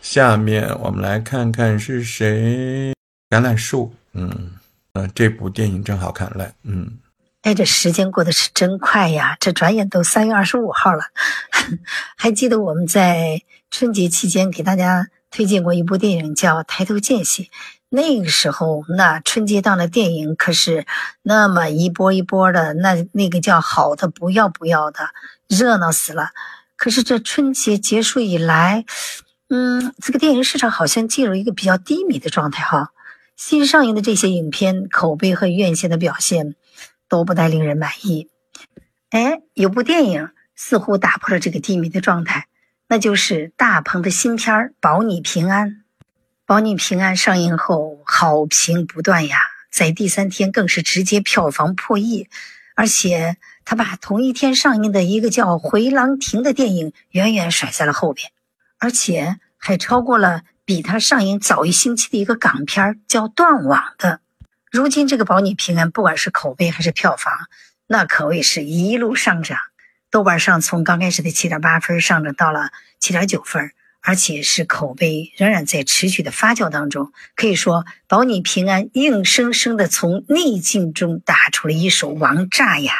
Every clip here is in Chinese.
下面我们来看看是谁。橄榄树，嗯，呃，这部电影真好看来，嗯。哎，这时间过得是真快呀！这转眼都三月二十五号了。还记得我们在春节期间给大家推荐过一部电影，叫《抬头见喜》。那个时候，那春节档的电影可是那么一波一波的，那那个叫好的不要不要的，热闹死了。可是这春节结束以来，嗯，这个电影市场好像进入一个比较低迷的状态哈。新上映的这些影片口碑和院线的表现都不太令人满意。哎，有部电影似乎打破了这个低迷的状态，那就是大鹏的新片《保你平安》。《保你平安》上映后好评不断呀，在第三天更是直接票房破亿，而且他把同一天上映的一个叫《回廊亭》的电影远远甩在了后边。而且还超过了比它上映早一星期的一个港片叫《断网》的。如今这个《保你平安》，不管是口碑还是票房，那可谓是一路上涨。豆瓣上从刚开始的七点八分上涨到了七点九分，而且是口碑仍然在持续的发酵当中。可以说，《保你平安》硬生生的从逆境中打出了一手王炸呀！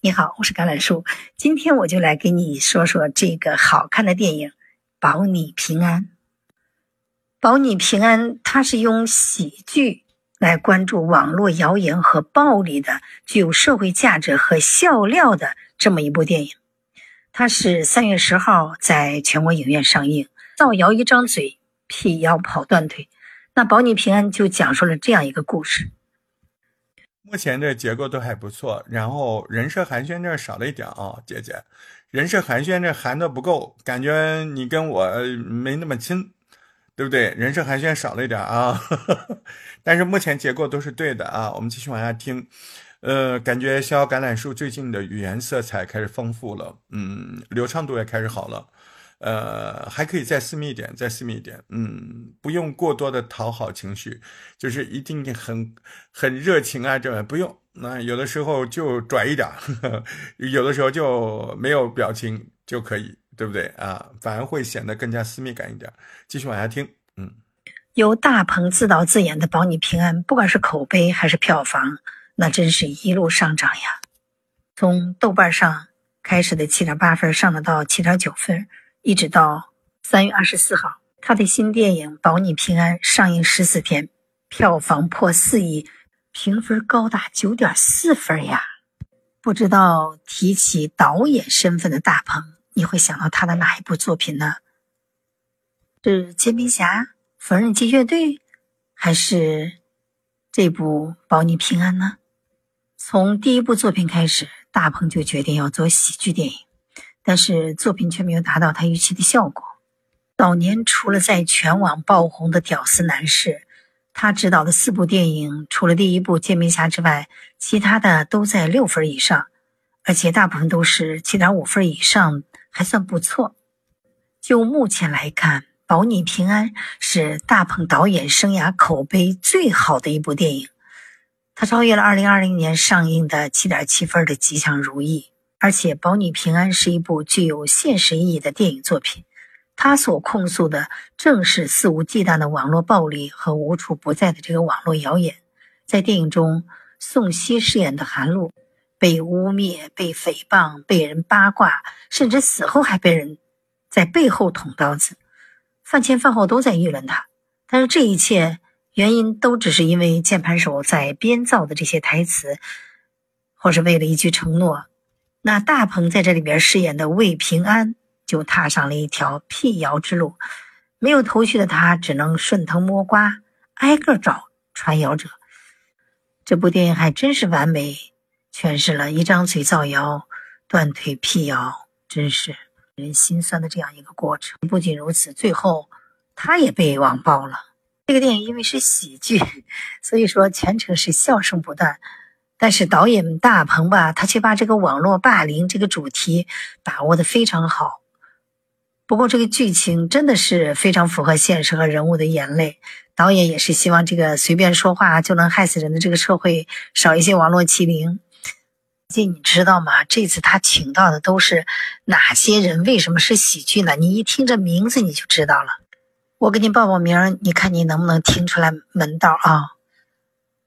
你好，我是橄榄树，今天我就来给你说说这个好看的电影。保你平安，保你平安，它是用喜剧来关注网络谣言和暴力的，具有社会价值和笑料的这么一部电影。它是三月十号在全国影院上映。造谣一张嘴，辟谣跑断腿。那保你平安就讲述了这样一个故事。目前的结构都还不错，然后人设寒暄这少了一点啊，姐姐。人设寒暄，这寒的不够，感觉你跟我没那么亲，对不对？人设寒暄少了一点啊，但是目前结构都是对的啊。我们继续往下听，呃，感觉逍遥橄榄树最近的语言色彩开始丰富了，嗯，流畅度也开始好了，呃，还可以再私密一点，再私密一点，嗯，不用过多的讨好情绪，就是一定很很热情啊，这不用。那有的时候就拽一点呵呵，有的时候就没有表情就可以，对不对啊？反而会显得更加私密感一点。继续往下听，嗯，由大鹏自导自演的《保你平安》，不管是口碑还是票房，那真是一路上涨呀。从豆瓣上开始的七点八分上了到七点九分，一直到三月二十四号，他的新电影《保你平安》上映十四天，票房破四亿。评分高达九点四分呀！不知道提起导演身份的大鹏，你会想到他的哪一部作品呢？是《煎饼侠》《缝纫机乐队》，还是这部《保你平安》呢？从第一部作品开始，大鹏就决定要做喜剧电影，但是作品却没有达到他预期的效果。早年除了在全网爆红的屌丝男士。他执导的四部电影，除了第一部《煎饼侠》之外，其他的都在六分以上，而且大部分都是七点五分以上，还算不错。就目前来看，《保你平安》是大鹏导演生涯口碑最好的一部电影，他超越了二零二零年上映的七点七分的《吉祥如意》，而且《保你平安》是一部具有现实意义的电影作品。他所控诉的正是肆无忌惮的网络暴力和无处不在的这个网络谣言。在电影中，宋茜饰演的韩露被污蔑、被诽谤、被人八卦，甚至死后还被人在背后捅刀子，饭前饭后都在议论他。但是这一切原因都只是因为键盘手在编造的这些台词，或是为了一句承诺。那大鹏在这里边饰演的魏平安。就踏上了一条辟谣之路，没有头绪的他只能顺藤摸瓜，挨个找传谣者。这部电影还真是完美诠释了一张嘴造谣、断腿辟谣，真是人心酸的这样一个过程。不仅如此，最后他也被网暴了。这个电影因为是喜剧，所以说全程是笑声不断。但是导演大鹏吧，他却把这个网络霸凌这个主题把握的非常好。不过，这个剧情真的是非常符合现实和人物的眼泪。导演也是希望这个随便说话就能害死人的这个社会少一些网络欺凌。姐，你知道吗？这次他请到的都是哪些人？为什么是喜剧呢？你一听这名字你就知道了。我给你报报名，你看你能不能听出来门道啊？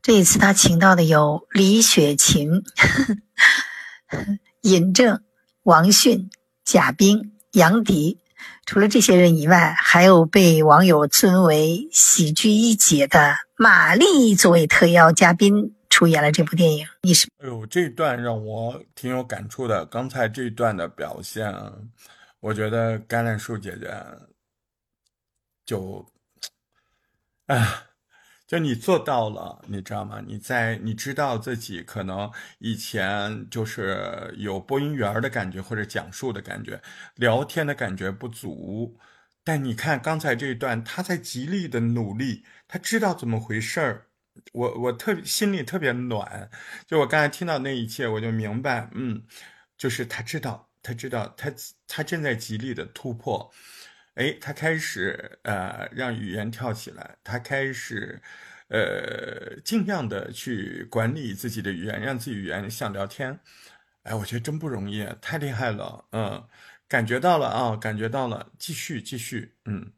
这一次他请到的有李雪琴、尹正、王迅、贾冰、杨迪。除了这些人以外，还有被网友尊为喜剧一姐的马丽作为特邀嘉宾出演了这部电影。你是？哎呦，这段让我挺有感触的。刚才这段的表现，我觉得橄榄树姐姐就，哎。就你做到了，你知道吗？你在你知道自己可能以前就是有播音员的感觉或者讲述的感觉，聊天的感觉不足，但你看刚才这一段，他在极力的努力，他知道怎么回事儿，我我特别心里特别暖。就我刚才听到那一切，我就明白，嗯，就是他知道，他知道，他他正在极力的突破。哎，他开始呃让语言跳起来，他开始呃尽量的去管理自己的语言，让自己语言像聊天。哎，我觉得真不容易，太厉害了，嗯，感觉到了啊，感觉到了，继续继续，嗯，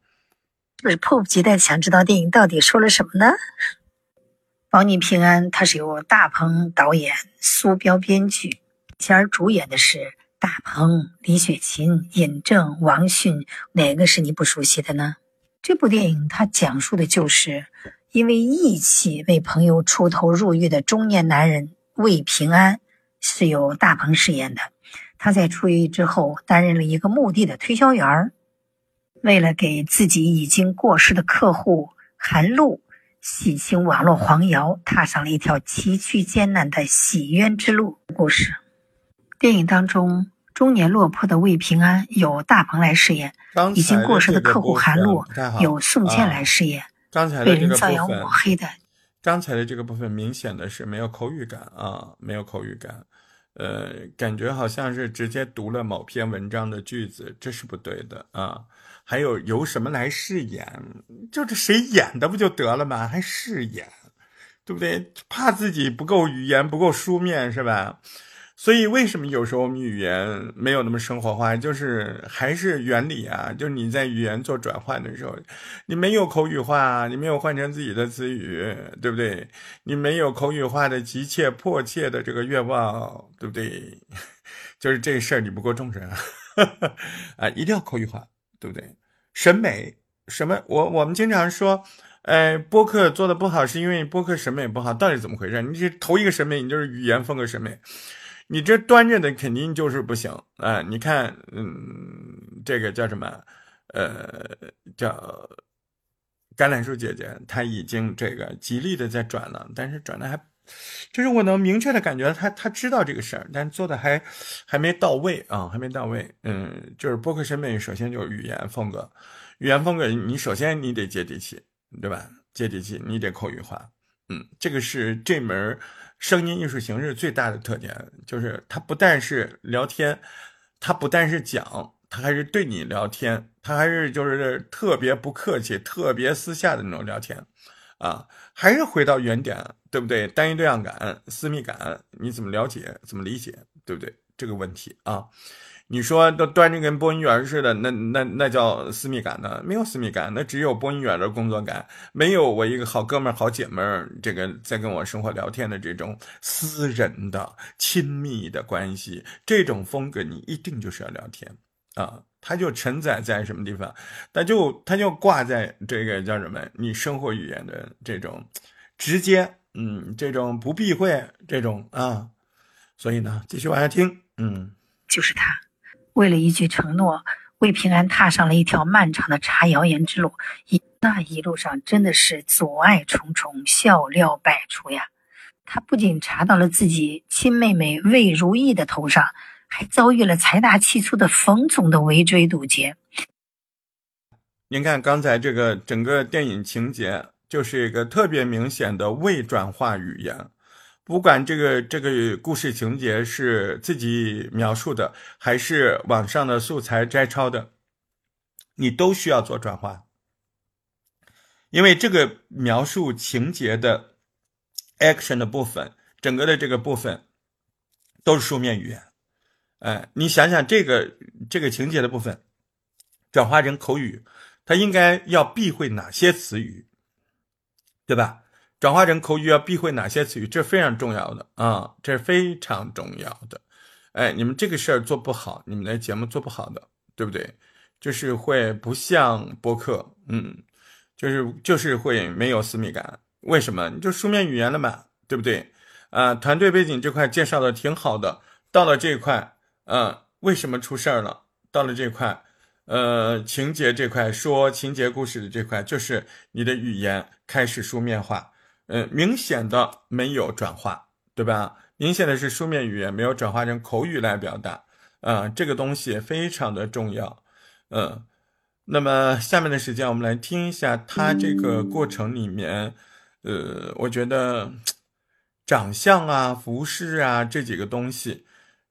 是迫不及待想知道电影到底说了什么呢？保你平安，它是由大鹏导演，苏彪编剧，其而主演的是。大鹏、李雪琴、尹正、王迅，哪个是你不熟悉的呢？这部电影它讲述的就是因为义气为朋友出头入狱的中年男人魏平安，是由大鹏饰演的。他在出狱之后担任了一个墓地的推销员为了给自己已经过世的客户韩露洗清网络黄谣，踏上了一条崎岖艰难的洗冤之路。故事。电影当中，中年落魄的魏平安由大鹏来饰演，已经过世的客户韩露由宋茜来饰演。被人造谣抹黑的。刚才的这个部分明显的是没有口语感啊，没有口语感，呃，感觉好像是直接读了某篇文章的句子，这是不对的啊。还有由什么来饰演？就是谁演的不就得了吗？还饰演，对不对？怕自己不够语言不够书面是吧？所以，为什么有时候我们语言没有那么生活化？就是还是原理啊，就是你在语言做转换的时候，你没有口语化，你没有换成自己的词语，对不对？你没有口语化的急切迫切的这个愿望，对不对？就是这事儿你不够重视啊，啊，一定要口语化，对不对？审美什么？我我们经常说，哎，播客做的不好是因为播客审美不好，到底怎么回事？你这头一个审美，你就是语言风格审美。你这端着的肯定就是不行啊！你看，嗯，这个叫什么？呃，叫橄榄树姐姐，她已经这个极力的在转了，但是转的还，就是我能明确的感觉，她她知道这个事儿，但做的还还没到位啊，还没到位。嗯，就是播客审美，首先就是语言风格，语言风格，你首先你得接地气，对吧？接地气，你得口语化。嗯，这个是这门。声音艺术形式最大的特点就是，它不但是聊天，它不但是讲，它还是对你聊天，它还是就是特别不客气、特别私下的那种聊天，啊，还是回到原点，对不对？单一对象感、私密感，你怎么了解、怎么理解，对不对？这个问题啊。你说都端着跟播音员似的，那那那叫私密感呢？没有私密感，那只有播音员的工作感，没有我一个好哥们儿、好姐们儿，这个在跟我生活聊天的这种私人的、亲密的关系，这种风格你一定就是要聊天啊！它就承载在什么地方？它就它就挂在这个叫什么？你生活语言的这种直接，嗯，这种不避讳，这种啊，所以呢，继续往下听，嗯，就是他。为了一句承诺，魏平安踏上了一条漫长的查谣言之路。一那一路上真的是阻碍重重，笑料百出呀！他不仅查到了自己亲妹妹魏如意的头上，还遭遇了财大气粗的冯总的围追堵截。您看刚才这个整个电影情节，就是一个特别明显的未转化语言。不管这个这个故事情节是自己描述的，还是网上的素材摘抄的，你都需要做转化，因为这个描述情节的 action 的部分，整个的这个部分，都是书面语言。哎，你想想这个这个情节的部分，转化成口语，它应该要避讳哪些词语，对吧？转化成口语要避讳哪些词语，这非常重要的啊，这是非常重要的。哎，你们这个事儿做不好，你们的节目做不好的，对不对？就是会不像播客，嗯，就是就是会没有私密感。为什么？你就书面语言了嘛，对不对？啊，团队背景这块介绍的挺好的，到了这一块，嗯，为什么出事儿了？到了这块，呃，情节这块说情节故事的这块，就是你的语言开始书面化，嗯，明显的没有转化，对吧？明显的是书面语言没有转化成口语来表达，啊，这个东西非常的重要，嗯，那么下面的时间我们来听一下他这个过程里面，呃，我觉得长相啊、服饰啊这几个东西，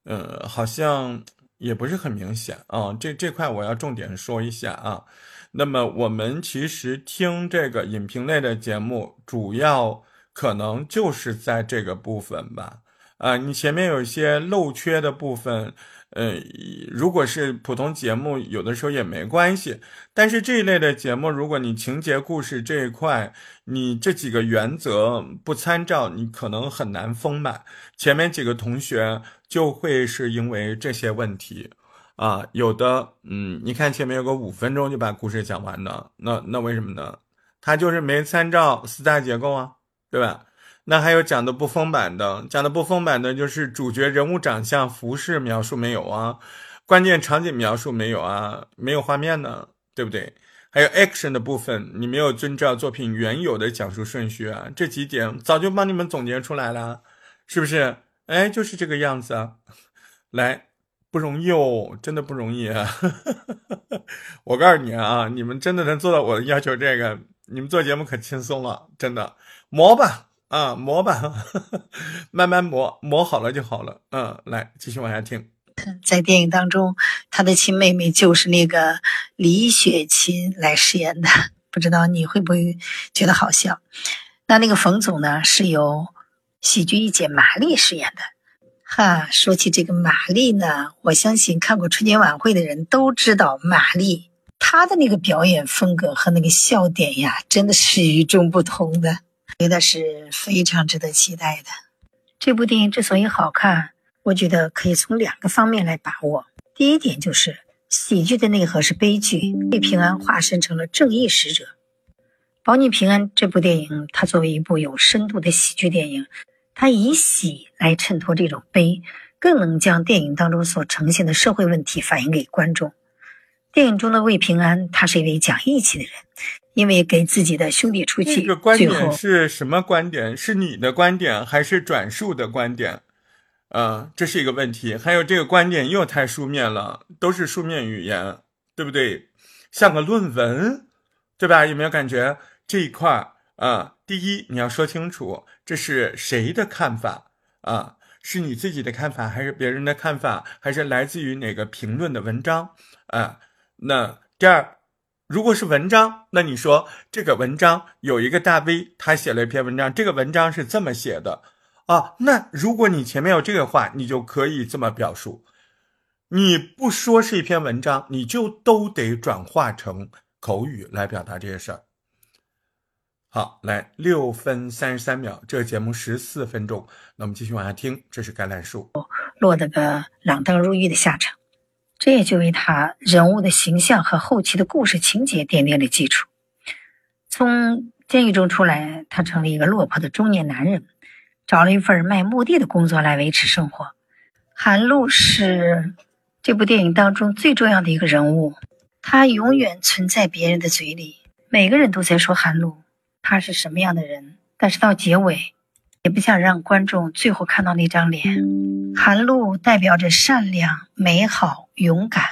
呃，好像也不是很明显啊，这这块我要重点说一下啊。那么我们其实听这个影评类的节目，主要可能就是在这个部分吧。啊，你前面有一些漏缺的部分，呃，如果是普通节目，有的时候也没关系。但是这一类的节目，如果你情节故事这一块，你这几个原则不参照，你可能很难丰满。前面几个同学就会是因为这些问题，啊，有的，嗯，你看前面有个五分钟就把故事讲完的，那那为什么呢？他就是没参照四大结构啊，对吧？那还有讲的不丰满的，讲的不丰满的就是主角人物长相、服饰描述没有啊，关键场景描述没有啊，没有画面呢，对不对？还有 action 的部分，你没有遵照作品原有的讲述顺序啊，这几点早就帮你们总结出来了，是不是？哎，就是这个样子啊，来，不容易哦，真的不容易啊！我告诉你啊，你们真的能做到我的要求，这个你们做节目可轻松了，真的磨吧。啊，磨吧，慢慢磨，磨好了就好了。嗯，来继续往下听。在电影当中，他的亲妹妹就是那个李雪琴来饰演的，不知道你会不会觉得好笑？那那个冯总呢，是由喜剧一姐马丽饰演的。哈，说起这个马丽呢，我相信看过春节晚会的人都知道马丽，她的那个表演风格和那个笑点呀，真的是与众不同的。觉得是非常值得期待的。这部电影之所以好看，我觉得可以从两个方面来把握。第一点就是喜剧的内核是悲剧，被平安化身成了正义使者。《保你平安》这部电影，它作为一部有深度的喜剧电影，它以喜来衬托这种悲，更能将电影当中所呈现的社会问题反映给观众。电影中的魏平安，他是一位讲义气的人。因为给自己的兄弟出气，这个观点是什么观点？是你的观点还是转述的观点？啊，这是一个问题。还有这个观点又太书面了，都是书面语言，对不对？像个论文，对吧？有没有感觉这一块啊？第一，你要说清楚这是谁的看法啊？是你自己的看法，还是别人的看法，还是来自于哪个评论的文章啊？那第二。如果是文章，那你说这个文章有一个大 V，他写了一篇文章，这个文章是这么写的啊？那如果你前面有这个话，你就可以这么表述。你不说是一篇文章，你就都得转化成口语来表达这些事儿。好，来六分三十三秒，这个节目十四分钟，那我们继续往下听。这是橄榄树落得个锒铛入狱的下场。这也就为他人物的形象和后期的故事情节奠定了基础。从监狱中出来，他成了一个落魄的中年男人，找了一份卖墓地的工作来维持生活。韩露是这部电影当中最重要的一个人物，他永远存在别人的嘴里，每个人都在说韩露他是什么样的人，但是到结尾，也不想让观众最后看到那张脸。韩露代表着善良、美好、勇敢，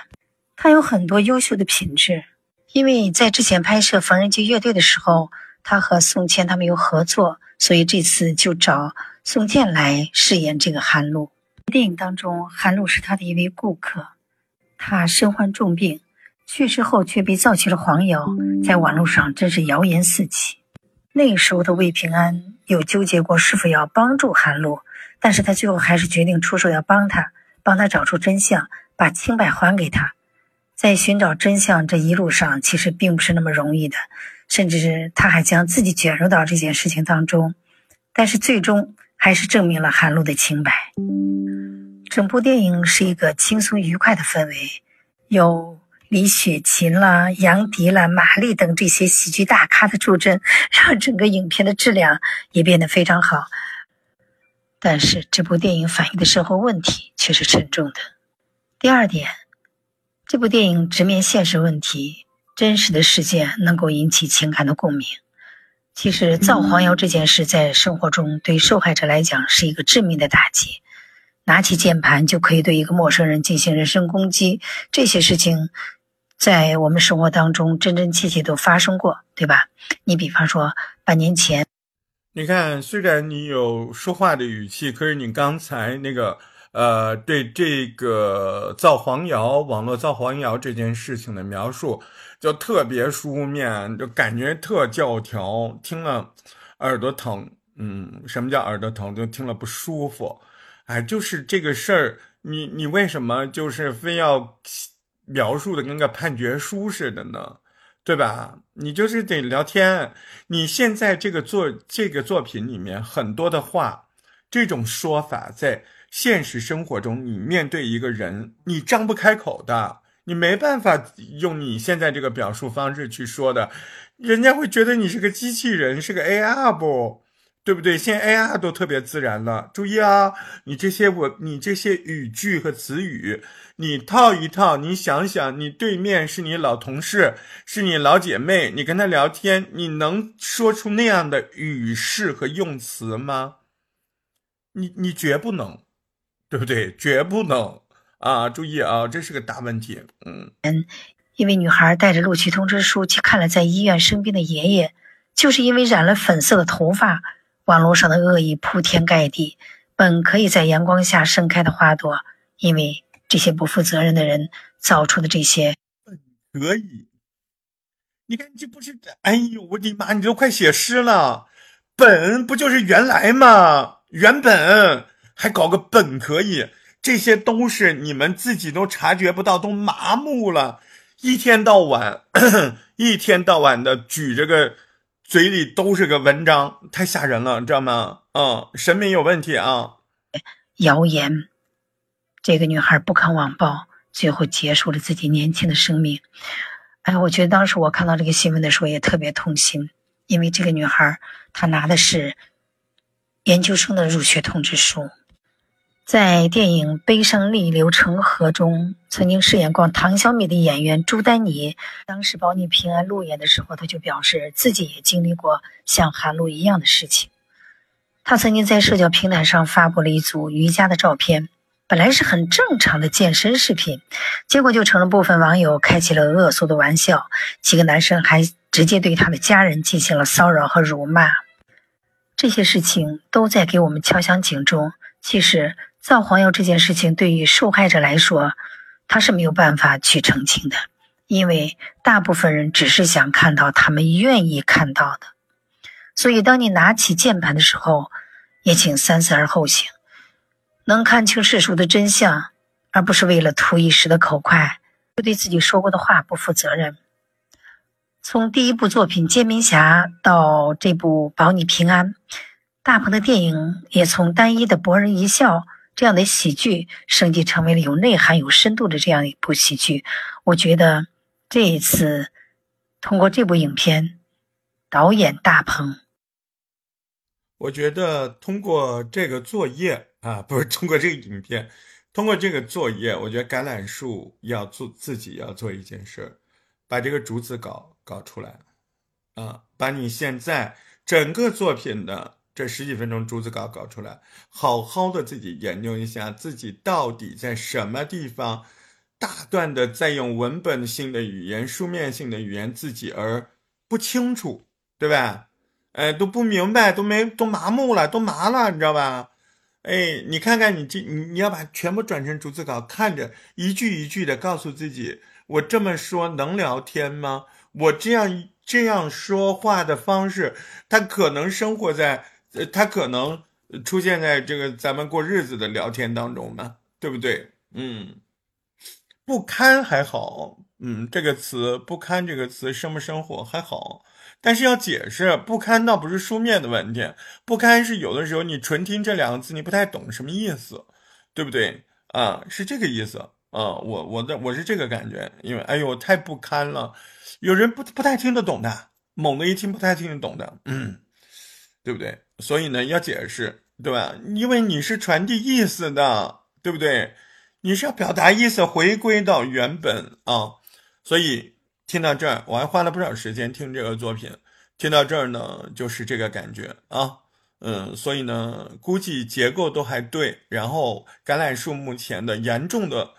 她有很多优秀的品质。因为在之前拍摄《缝纫机乐队》的时候，她和宋茜他们有合作，所以这次就找宋茜来饰演这个韩露。电影当中，韩露是他的一位顾客，他身患重病，去世后却被造起了黄谣，在网络上真是谣言四起。那时候的魏平安有纠结过是否要帮助韩露。但是他最后还是决定出手要帮他，帮他找出真相，把清白还给他。在寻找真相这一路上，其实并不是那么容易的，甚至是他还将自己卷入到这件事情当中。但是最终还是证明了韩露的清白。整部电影是一个轻松愉快的氛围，有李雪琴啦、杨迪啦、马丽等这些喜剧大咖的助阵，让整个影片的质量也变得非常好。但是这部电影反映的社会问题却是沉重的。第二点。这部电影直面现实问题，真实的事件能够引起情感的共鸣。其实造黄谣这件事在生活中对受害者来讲是一个致命的打击，拿起键盘就可以对一个陌生人进行人身攻击，这些事情在我们生活当中真真切切都发生过，对吧？你比方说半年前，你看，虽然你有说话的语气，可是你刚才那个。呃，对这个造黄谣、网络造黄谣这件事情的描述，就特别书面，就感觉特教条，听了耳朵疼。嗯，什么叫耳朵疼？就听了不舒服。哎，就是这个事儿，你你为什么就是非要描述的跟个判决书似的呢？对吧？你就是得聊天。你现在这个作这个作品里面很多的话，这种说法在。现实生活中，你面对一个人，你张不开口的，你没办法用你现在这个表述方式去说的，人家会觉得你是个机器人，是个 A I 不，对不对？现在 AR 都特别自然了。注意啊，你这些我，你这些语句和词语，你套一套，你想想，你对面是你老同事，是你老姐妹，你跟他聊天，你能说出那样的语式和用词吗？你你绝不能。对不对？绝不能啊！注意啊，这是个大问题。嗯嗯，因为女孩带着录取通知书去看了在医院生病的爷爷，就是因为染了粉色的头发，网络上的恶意铺天盖地。本可以在阳光下盛开的花朵，因为这些不负责任的人造出的这些本，可以。你看，这不是？哎呦，我的妈！你都快写诗了。本不就是原来吗？原本。还搞个本可以，这些都是你们自己都察觉不到，都麻木了，一天到晚，一天到晚的举着个嘴里都是个文章，太吓人了，知道吗？嗯，审美有问题啊！谣言，这个女孩不堪网暴，最后结束了自己年轻的生命。哎，我觉得当时我看到这个新闻的时候也特别痛心，因为这个女孩她拿的是研究生的入学通知书。在电影《悲伤逆流成河》中，曾经饰演过唐小米的演员朱丹妮，当时保你平安路演的时候，他就表示自己也经历过像韩露一样的事情。他曾经在社交平台上发布了一组瑜伽的照片，本来是很正常的健身视频，结果就成了部分网友开起了恶俗的玩笑。几个男生还直接对他的家人进行了骚扰和辱骂。这些事情都在给我们敲响警钟。其实。造黄谣这件事情对于受害者来说，他是没有办法去澄清的，因为大部分人只是想看到他们愿意看到的。所以，当你拿起键盘的时候，也请三思而后行，能看清世俗的真相，而不是为了图一时的口快，就对自己说过的话不负责任。从第一部作品《煎饼侠》到这部《保你平安》，大鹏的电影也从单一的博人一笑。这样的喜剧升级成为了有内涵、有深度的这样一部喜剧。我觉得这一次通过这部影片，导演大鹏，我觉得通过这个作业啊，不是通过这个影片，通过这个作业，我觉得橄榄树要做自己要做一件事儿，把这个竹子稿搞出来啊，把你现在整个作品的。这十几分钟竹子稿搞出来，好好的自己研究一下，自己到底在什么地方大段的在用文本性的语言、书面性的语言自己而不清楚，对吧？哎，都不明白，都没都麻木了，都麻了，你知道吧？哎，你看看你这，你你要把全部转成竹子稿，看着一句一句的告诉自己，我这么说能聊天吗？我这样这样说话的方式，他可能生活在。呃，他可能出现在这个咱们过日子的聊天当中嘛，对不对？嗯，不堪还好，嗯，这个词不堪这个词生不生活还好，但是要解释不堪倒不是书面的问题，不堪是有的时候你纯听这两个字你不太懂什么意思，对不对？啊，是这个意思啊，我我的我是这个感觉，因为哎呦太不堪了，有人不不太听得懂的，猛的一听不太听得懂的，嗯，对不对？所以呢要解释，对吧？因为你是传递意思的，对不对？你是要表达意思，回归到原本啊。所以听到这儿，我还花了不少时间听这个作品，听到这儿呢就是这个感觉啊。嗯，所以呢，估计结构都还对。然后，橄榄树目前的严重的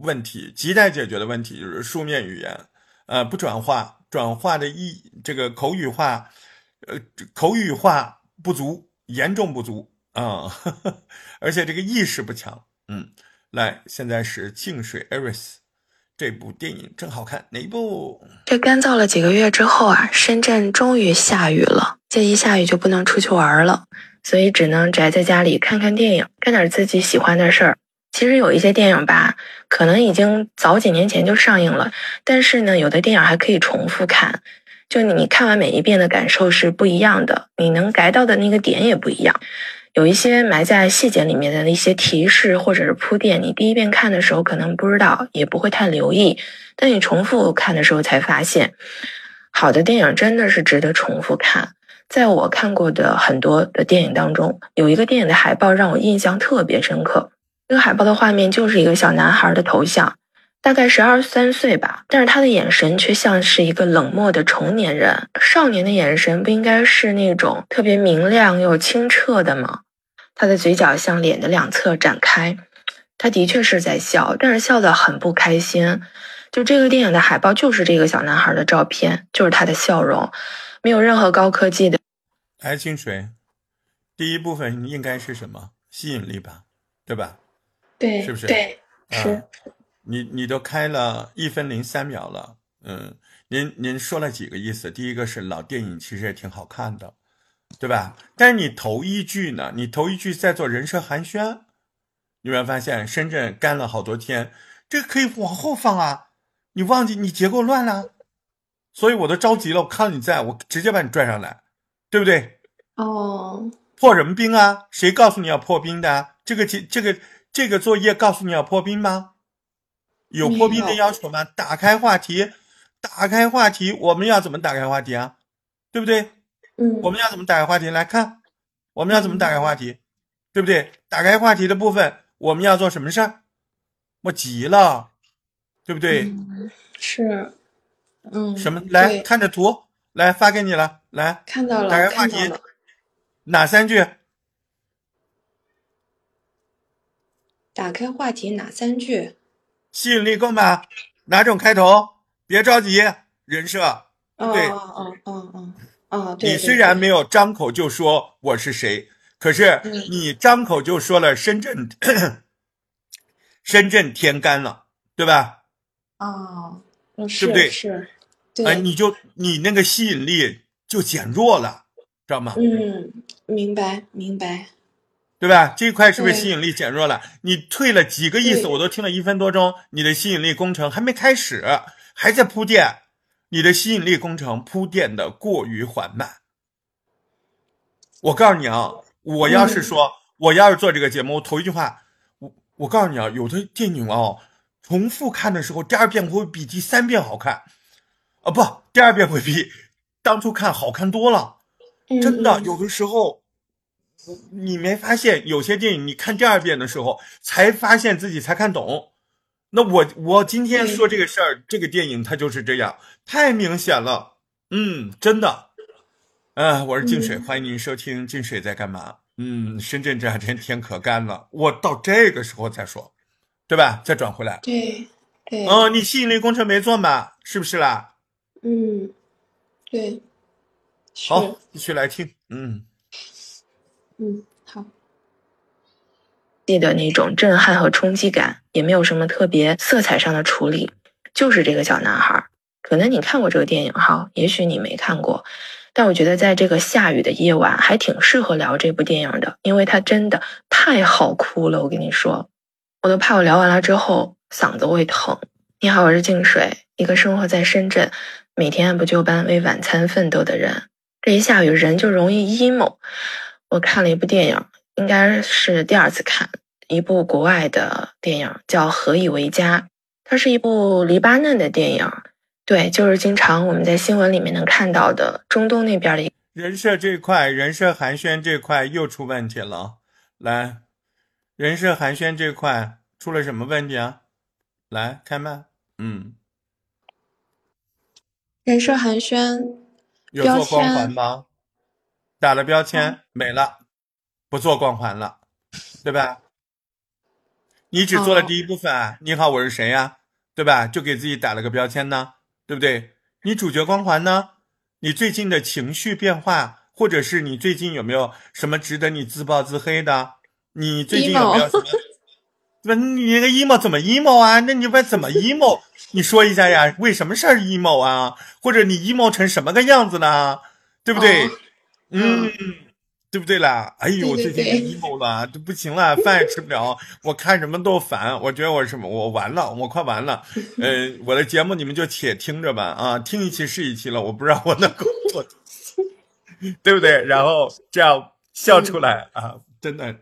问题，亟待解决的问题就是书面语言，呃，不转化，转化的意，这个口语化，呃，口语化不足，严重不足啊，而且这个意识不强。嗯，来，现在是《净水 Eris》这部电影真好看，哪一部？这干燥了几个月之后啊，深圳终于下雨了。这一下雨就不能出去玩了，所以只能宅在家里看看电影，干点自己喜欢的事儿。其实有一些电影吧，可能已经早几年前就上映了，但是呢，有的电影还可以重复看。就你看完每一遍的感受是不一样的，你能改到的那个点也不一样。有一些埋在细节里面的一些提示或者是铺垫，你第一遍看的时候可能不知道，也不会太留意，但你重复看的时候才发现，好的电影真的是值得重复看。在我看过的很多的电影当中，有一个电影的海报让我印象特别深刻。这个海报的画面就是一个小男孩的头像，大概十二三岁吧，但是他的眼神却像是一个冷漠的成年人。少年的眼神不应该是那种特别明亮又清澈的吗？他的嘴角向脸的两侧展开，他的确是在笑，但是笑得很不开心。就这个电影的海报就是这个小男孩的照片，就是他的笑容。没有任何高科技的。哎，清水，第一部分应该是什么？吸引力吧，对吧？对，是不是？对，是。你你都开了一分零三秒了，嗯，您您说了几个意思？第一个是老电影其实也挺好看的，对吧？但是你头一句呢？你头一句在做人设寒暄，你有没有发现深圳干了好多天？这个可以往后放啊！你忘记你结构乱了。所以我都着急了，我看到你在我直接把你拽上来，对不对？哦，破什么冰啊？谁告诉你要破冰的？这个这这个这个作业告诉你要破冰吗？有破冰的要求吗？打开话题，打开话题，我们要怎么打开话题啊？对不对？嗯，我们要怎么打开话题？来看，我们要怎么打开话题？对不对？打开话题的部分，我们要做什么事儿？我急了，对不对？是。嗯，什么？来看着图，来发给你了，来看到了，打开话题，哪三句？打开话题哪三句？吸引力够吗？哪种开头？别着急，人设对。你虽然没有张口就说我是谁，可是你张口就说了深圳，深圳天干了，对吧？哦，对不对？是。哎，你就你那个吸引力就减弱了，知道吗？嗯，明白明白，对吧？这一块是不是吸引力减弱了？你退了几个意思，我都听了一分多钟，你的吸引力工程还没开始，还在铺垫，你的吸引力工程铺垫的过于缓慢。我告诉你啊，我要是说我要是做这个节目，我头一句话，我我告诉你啊，有的电影哦，重复看的时候，第二遍会比第三遍好看。啊不，第二遍会比当初看好看多了，真的。有的时候，你没发现有些电影，你看第二遍的时候才发现自己才看懂。那我我今天说这个事儿，这个电影它就是这样，太明显了。嗯，真的。嗯，我是静水，欢迎您收听《静水在干嘛》。嗯，深圳这两天天可干了，我到这个时候再说，对吧？再转回来。对对。嗯，你吸引力工程没做嘛？是不是啦？嗯，对，好，继续来听，嗯，嗯，好，记得那种震撼和冲击感，也没有什么特别色彩上的处理，就是这个小男孩。可能你看过这个电影哈，也许你没看过，但我觉得在这个下雨的夜晚，还挺适合聊这部电影的，因为它真的太好哭了。我跟你说，我都怕我聊完了之后嗓子会疼。你好，我是静水，一个生活在深圳，每天按部就班为晚餐奋斗的人。这一下雨，人就容易 emo。我看了一部电影，应该是第二次看一部国外的电影，叫《何以为家》。它是一部黎巴嫩的电影，对，就是经常我们在新闻里面能看到的中东那边的。人设这块，人设寒暄这块又出问题了。来，人设寒暄这块出了什么问题啊？来，开麦。嗯，人设寒暄。有做光环吗？打了标签没了，不做光环了，对吧？你只做了第一部分。你好，我是谁呀？对吧？就给自己打了个标签呢，对不对？你主角光环呢？你最近的情绪变化，或者是你最近有没有什么值得你自暴自黑的？你最近有没有什么？那你那个 emo 怎么 emo 啊？那你不怎么 emo？你说一下呀？为什么事儿 emo 啊？或者你 emo 成什么个样子呢？对不对？嗯，对不对啦？哎呦，我最近 emo 了，都不行了，饭也吃不了，我看什么都烦。我觉得我什么，我完了，我快完了。嗯，我的节目你们就且听着吧，啊，听一期是一期了，我不知道我能够 做，对不对？然后这样笑出来啊，真的。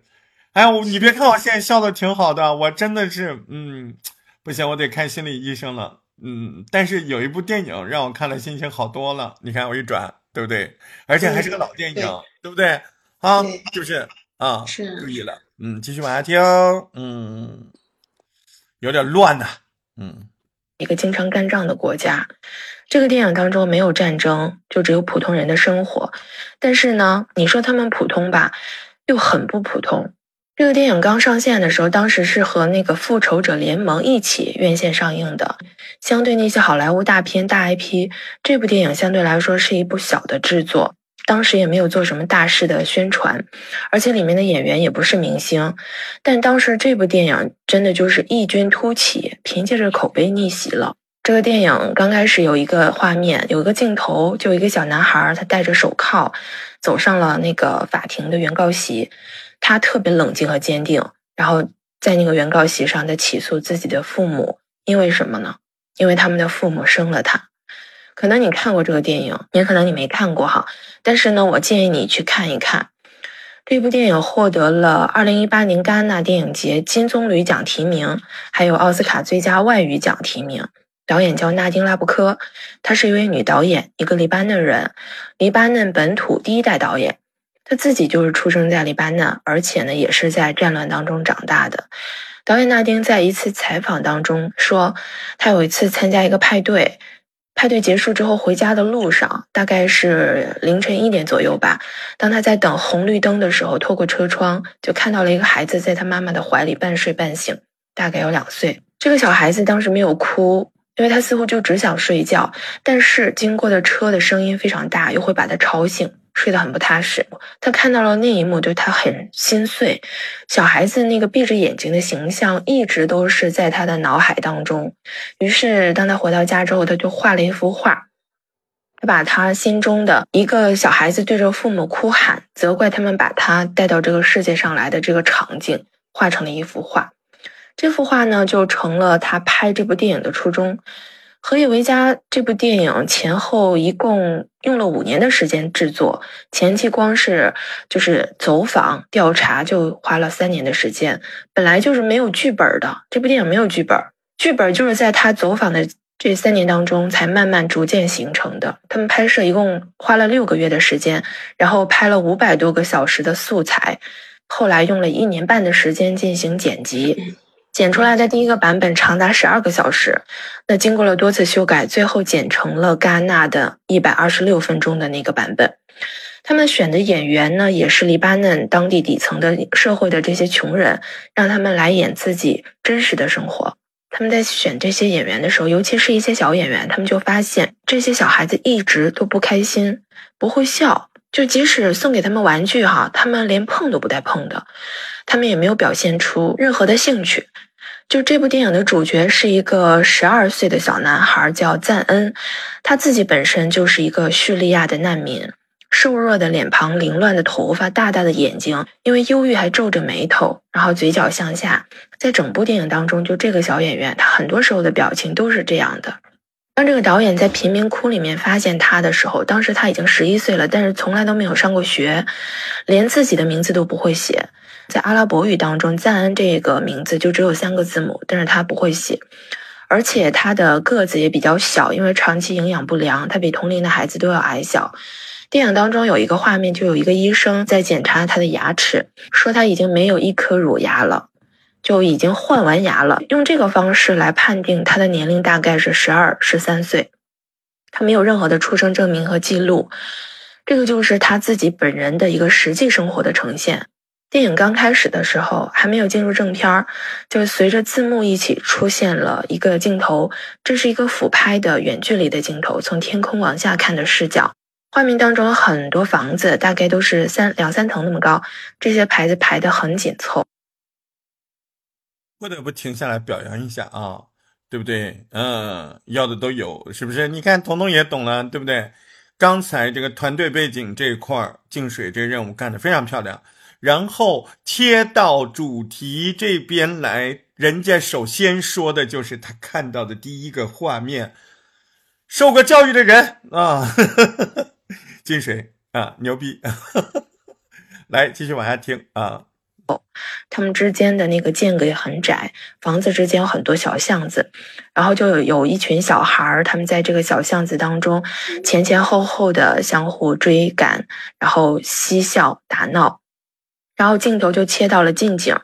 哎呀，我你别看我现在笑的挺好的，我真的是，嗯，不行，我得看心理医生了，嗯。但是有一部电影让我看了心情好多了，你看我一转，对不对？而且还是个老电影，对不对？啊，就是啊，是注意了，嗯，继续往下听，嗯，有点乱呐，嗯。一个经常干仗的国家，这个电影当中没有战争，就只有普通人的生活。但是呢，你说他们普通吧，又很不普通。这个电影刚上线的时候，当时是和那个《复仇者联盟》一起院线上映的。相对那些好莱坞大片、大 IP，这部电影相对来说是一部小的制作，当时也没有做什么大事的宣传，而且里面的演员也不是明星。但当时这部电影真的就是异军突起，凭借着口碑逆袭了。这个电影刚开始有一个画面，有一个镜头，就一个小男孩，他戴着手铐，走上了那个法庭的原告席。他特别冷静和坚定，然后在那个原告席上，他起诉自己的父母，因为什么呢？因为他们的父母生了他。可能你看过这个电影，也可能你没看过哈。但是呢，我建议你去看一看。这部电影获得了2018年戛纳电影节金棕榈奖提名，还有奥斯卡最佳外语奖提名。导演叫纳丁·拉布科，她是一位女导演，一个黎巴嫩人，黎巴嫩本土第一代导演。他自己就是出生在黎巴嫩，而且呢，也是在战乱当中长大的。导演纳丁在一次采访当中说，他有一次参加一个派对，派对结束之后回家的路上，大概是凌晨一点左右吧。当他在等红绿灯的时候，透过车窗就看到了一个孩子在他妈妈的怀里半睡半醒，大概有两岁。这个小孩子当时没有哭，因为他似乎就只想睡觉，但是经过的车的声音非常大，又会把他吵醒。睡得很不踏实，他看到了那一幕，对他很心碎。小孩子那个闭着眼睛的形象一直都是在他的脑海当中。于是，当他回到家之后，他就画了一幅画，他把他心中的一个小孩子对着父母哭喊、责怪他们把他带到这个世界上来的这个场景画成了一幅画。这幅画呢，就成了他拍这部电影的初衷。《何以为家》这部电影前后一共用了五年的时间制作，前期光是就是走访调查就花了三年的时间。本来就是没有剧本的，这部电影没有剧本，剧本就是在他走访的这三年当中才慢慢逐渐形成的。他们拍摄一共花了六个月的时间，然后拍了五百多个小时的素材，后来用了一年半的时间进行剪辑。剪出来的第一个版本长达十二个小时，那经过了多次修改，最后剪成了戛纳的一百二十六分钟的那个版本。他们选的演员呢，也是黎巴嫩当地底层的社会的这些穷人，让他们来演自己真实的生活。他们在选这些演员的时候，尤其是一些小演员，他们就发现这些小孩子一直都不开心，不会笑，就即使送给他们玩具哈，他们连碰都不带碰的。他们也没有表现出任何的兴趣。就这部电影的主角是一个十二岁的小男孩，叫赞恩，他自己本身就是一个叙利亚的难民。瘦弱的脸庞，凌乱的头发，大大的眼睛，因为忧郁还皱着眉头，然后嘴角向下。在整部电影当中，就这个小演员，他很多时候的表情都是这样的。当这个导演在贫民窟里面发现他的时候，当时他已经十一岁了，但是从来都没有上过学，连自己的名字都不会写。在阿拉伯语当中，赞恩这个名字就只有三个字母，但是他不会写，而且他的个子也比较小，因为长期营养不良，他比同龄的孩子都要矮小。电影当中有一个画面，就有一个医生在检查他的牙齿，说他已经没有一颗乳牙了，就已经换完牙了。用这个方式来判定他的年龄大概是十二、十三岁，他没有任何的出生证明和记录，这个就是他自己本人的一个实际生活的呈现。电影刚开始的时候还没有进入正片儿，就随着字幕一起出现了一个镜头，这是一个俯拍的远距离的镜头，从天空往下看的视角。画面当中很多房子，大概都是三两三层那么高，这些牌子排得很紧凑。不得不停下来表扬一下啊，对不对？嗯，要的都有，是不是？你看，彤彤也懂了，对不对？刚才这个团队背景这一块儿净水这任务干得非常漂亮。然后切到主题这边来，人家首先说的就是他看到的第一个画面，受过教育的人 啊。进水啊，牛逼！来继续往下听啊。哦，他们之间的那个间隔也很窄，房子之间有很多小巷子，然后就有有一群小孩儿，他们在这个小巷子当中前前后后的相互追赶，然后嬉笑打闹，然后镜头就切到了近景，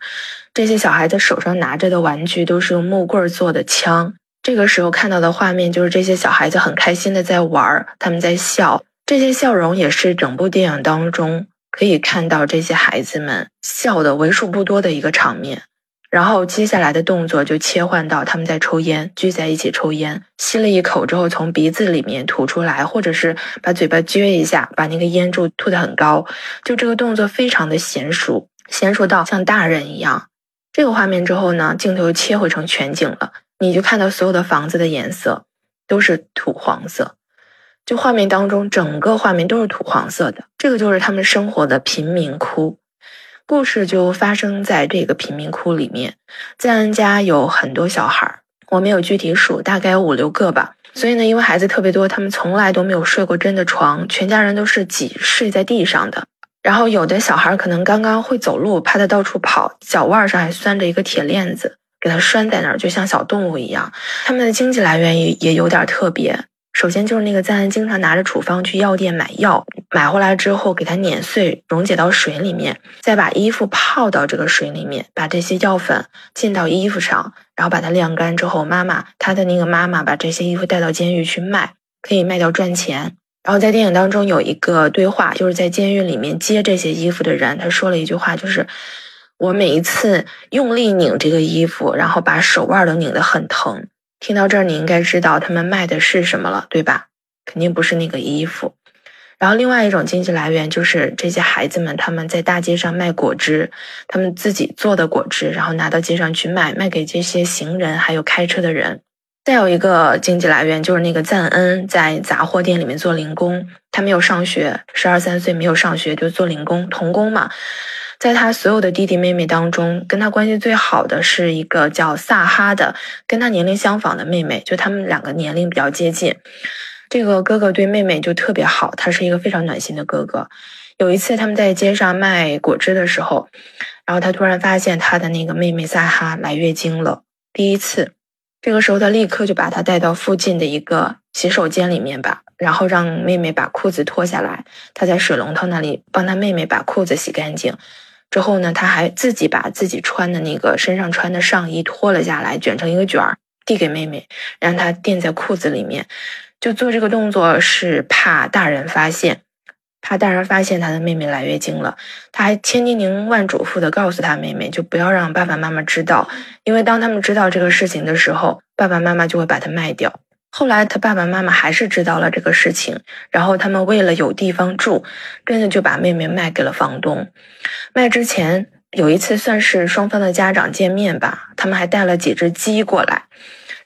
这些小孩子手上拿着的玩具都是用木棍做的枪。这个时候看到的画面就是这些小孩子很开心的在玩，他们在笑。这些笑容也是整部电影当中可以看到这些孩子们笑的为数不多的一个场面。然后接下来的动作就切换到他们在抽烟，聚在一起抽烟，吸了一口之后从鼻子里面吐出来，或者是把嘴巴撅一下，把那个烟柱吐得很高。就这个动作非常的娴熟，娴熟到像大人一样。这个画面之后呢，镜头切回成全景了，你就看到所有的房子的颜色都是土黄色。就画面当中，整个画面都是土黄色的。这个就是他们生活的贫民窟。故事就发生在这个贫民窟里面。赞恩家有很多小孩儿，我没有具体数，大概有五六个吧。所以呢，因为孩子特别多，他们从来都没有睡过真的床，全家人都是挤睡在地上的。然后有的小孩可能刚刚会走路，怕他到处跑，脚腕上还拴着一个铁链子，给他拴在那儿，就像小动物一样。他们的经济来源也也有点特别。首先就是那个赞恩经常拿着处方去药店买药，买回来之后给它碾碎，溶解到水里面，再把衣服泡到这个水里面，把这些药粉浸到衣服上，然后把它晾干之后，妈妈他的那个妈妈把这些衣服带到监狱去卖，可以卖掉赚钱。然后在电影当中有一个对话，就是在监狱里面接这些衣服的人，他说了一句话，就是我每一次用力拧这个衣服，然后把手腕都拧得很疼。听到这儿，你应该知道他们卖的是什么了，对吧？肯定不是那个衣服。然后，另外一种经济来源就是这些孩子们他们在大街上卖果汁，他们自己做的果汁，然后拿到街上去卖，卖给这些行人还有开车的人。再有一个经济来源就是那个赞恩在杂货店里面做零工，他没有上学，十二三岁没有上学就做零工，童工嘛。在他所有的弟弟妹妹当中，跟他关系最好的是一个叫萨哈的，跟他年龄相仿的妹妹，就他们两个年龄比较接近。这个哥哥对妹妹就特别好，他是一个非常暖心的哥哥。有一次他们在街上卖果汁的时候，然后他突然发现他的那个妹妹萨哈来月经了，第一次。这个时候他立刻就把她带到附近的一个洗手间里面吧。然后让妹妹把裤子脱下来，他在水龙头那里帮他妹妹把裤子洗干净。之后呢，他还自己把自己穿的那个身上穿的上衣脱了下来，卷成一个卷儿，递给妹妹，让她垫在裤子里面。就做这个动作是怕大人发现，怕大人发现他的妹妹来月经了。他还千叮咛万嘱咐的告诉他妹妹，就不要让爸爸妈妈知道，因为当他们知道这个事情的时候，爸爸妈妈就会把她卖掉。后来他爸爸妈妈还是知道了这个事情，然后他们为了有地方住，真的就把妹妹卖给了房东。卖之前，有一次算是双方的家长见面吧，他们还带了几只鸡过来。